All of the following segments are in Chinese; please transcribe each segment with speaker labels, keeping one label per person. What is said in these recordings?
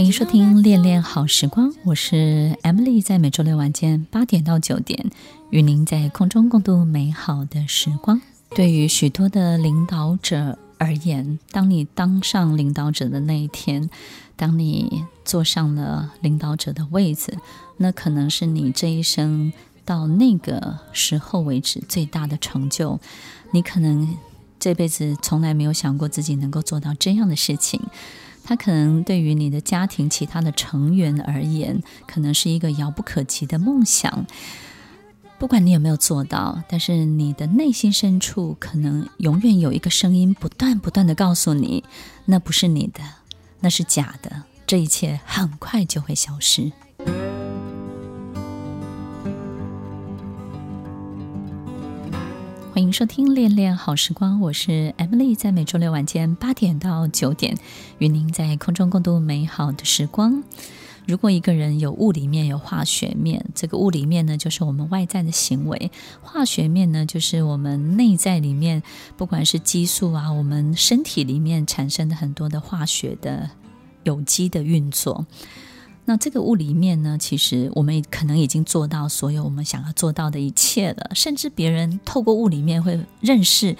Speaker 1: 欢迎收听《恋恋好时光》，我是 Emily，在每周六晚间八点到九点，与您在空中共度美好的时光。对于许多的领导者而言，当你当上领导者的那一天，当你坐上了领导者的位子，那可能是你这一生到那个时候为止最大的成就。你可能这辈子从来没有想过自己能够做到这样的事情。它可能对于你的家庭其他的成员而言，可能是一个遥不可及的梦想。不管你有没有做到，但是你的内心深处可能永远有一个声音，不断不断的告诉你，那不是你的，那是假的，这一切很快就会消失。收听《恋恋好时光》，我是 Emily，在每周六晚间八点到九点，与您在空中共度美好的时光。如果一个人有物理面，有化学面，这个物理面呢，就是我们外在的行为；化学面呢，就是我们内在里面，不管是激素啊，我们身体里面产生的很多的化学的有机的运作。那这个物里面呢，其实我们可能已经做到所有我们想要做到的一切了，甚至别人透过物里面会认识。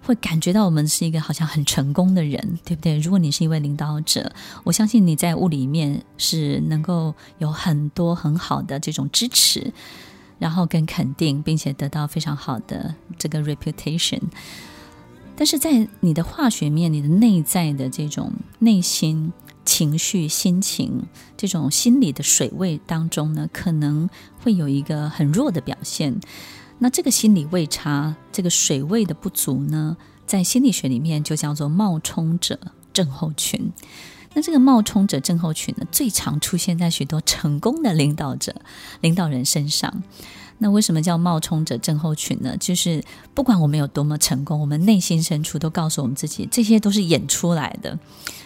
Speaker 1: 会感觉到我们是一个好像很成功的人，对不对？如果你是一位领导者，我相信你在物里面是能够有很多很好的这种支持，然后跟肯定，并且得到非常好的这个 reputation。但是在你的化学面，你的内在的这种内心情绪、心情这种心理的水位当中呢，可能会有一个很弱的表现。那这个心理位差，这个水位的不足呢，在心理学里面就叫做冒充者症候群。那这个冒充者症候群呢，最常出现在许多成功的领导者、领导人身上。那为什么叫冒充者症候群呢？就是不管我们有多么成功，我们内心深处都告诉我们自己，这些都是演出来的。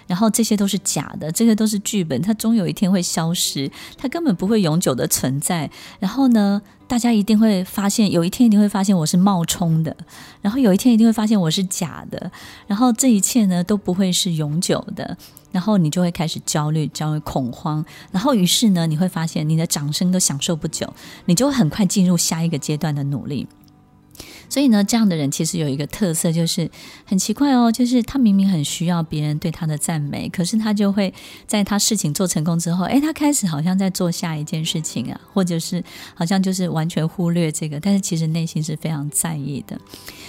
Speaker 1: 然后这些都是假的，这些都是剧本，它终有一天会消失，它根本不会永久的存在。然后呢，大家一定会发现，有一天一定会发现我是冒充的，然后有一天一定会发现我是假的，然后这一切呢都不会是永久的。然后你就会开始焦虑、焦虑、恐慌，然后于是呢，你会发现你的掌声都享受不久，你就会很快进入下一个阶段的努力。所以呢，这样的人其实有一个特色，就是很奇怪哦，就是他明明很需要别人对他的赞美，可是他就会在他事情做成功之后，诶，他开始好像在做下一件事情啊，或者是好像就是完全忽略这个，但是其实内心是非常在意的。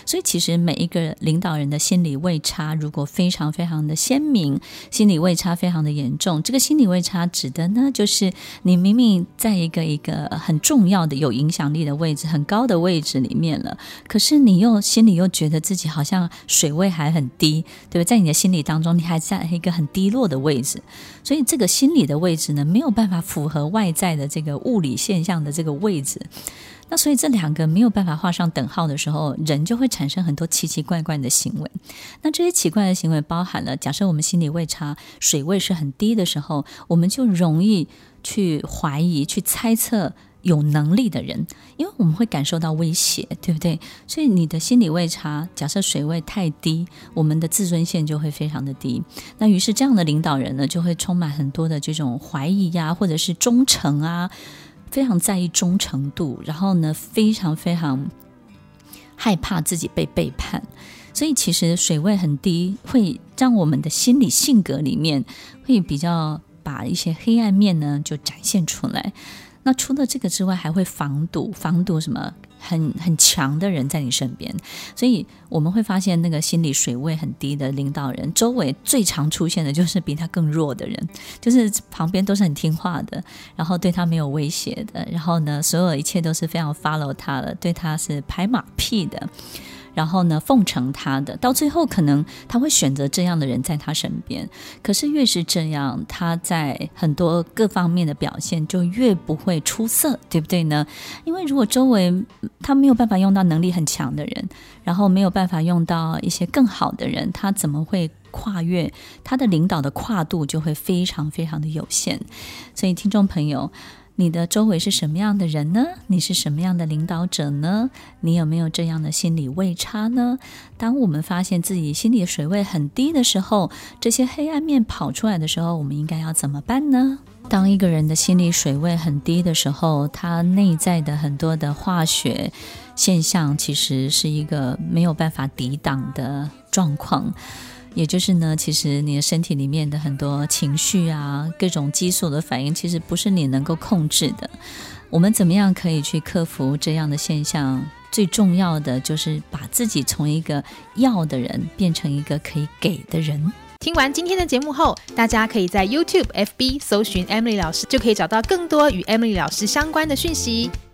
Speaker 1: 所以其实每一个领导人的心理位差，如果非常非常的鲜明，心理位差非常的严重，这个心理位差指的呢，就是你明明在一个一个很重要的、有影响力的位置、很高的位置里面了。可是你又心里又觉得自己好像水位还很低，对不对？在你的心理当中，你还在一个很低落的位置，所以这个心理的位置呢，没有办法符合外在的这个物理现象的这个位置。那所以这两个没有办法画上等号的时候，人就会产生很多奇奇怪怪的行为。那这些奇怪的行为包含了，假设我们心理位差水位是很低的时候，我们就容易去怀疑、去猜测。有能力的人，因为我们会感受到威胁，对不对？所以你的心理位差，假设水位太低，我们的自尊线就会非常的低。那于是这样的领导人呢，就会充满很多的这种怀疑呀，或者是忠诚啊，非常在意忠诚度，然后呢，非常非常害怕自己被背叛。所以其实水位很低，会让我们的心理性格里面会比较把一些黑暗面呢就展现出来。那除了这个之外，还会防堵防堵什么很很强的人在你身边，所以我们会发现那个心理水位很低的领导人，周围最常出现的就是比他更弱的人，就是旁边都是很听话的，然后对他没有威胁的，然后呢，所有一切都是非常 follow 他的，对他是拍马屁的。然后呢，奉承他的，到最后可能他会选择这样的人在他身边。可是越是这样，他在很多各方面的表现就越不会出色，对不对呢？因为如果周围他没有办法用到能力很强的人，然后没有办法用到一些更好的人，他怎么会跨越？他的领导的跨度就会非常非常的有限。所以，听众朋友。你的周围是什么样的人呢？你是什么样的领导者呢？你有没有这样的心理位差呢？当我们发现自己心理水位很低的时候，这些黑暗面跑出来的时候，我们应该要怎么办呢？当一个人的心理水位很低的时候，他内在的很多的化学现象，其实是一个没有办法抵挡的状况。也就是呢，其实你的身体里面的很多情绪啊，各种激素的反应，其实不是你能够控制的。我们怎么样可以去克服这样的现象？最重要的就是把自己从一个要的人变成一个可以给的人。
Speaker 2: 听完今天的节目后，大家可以在 YouTube、FB 搜寻 Emily 老师，就可以找到更多与 Emily 老师相关的讯息。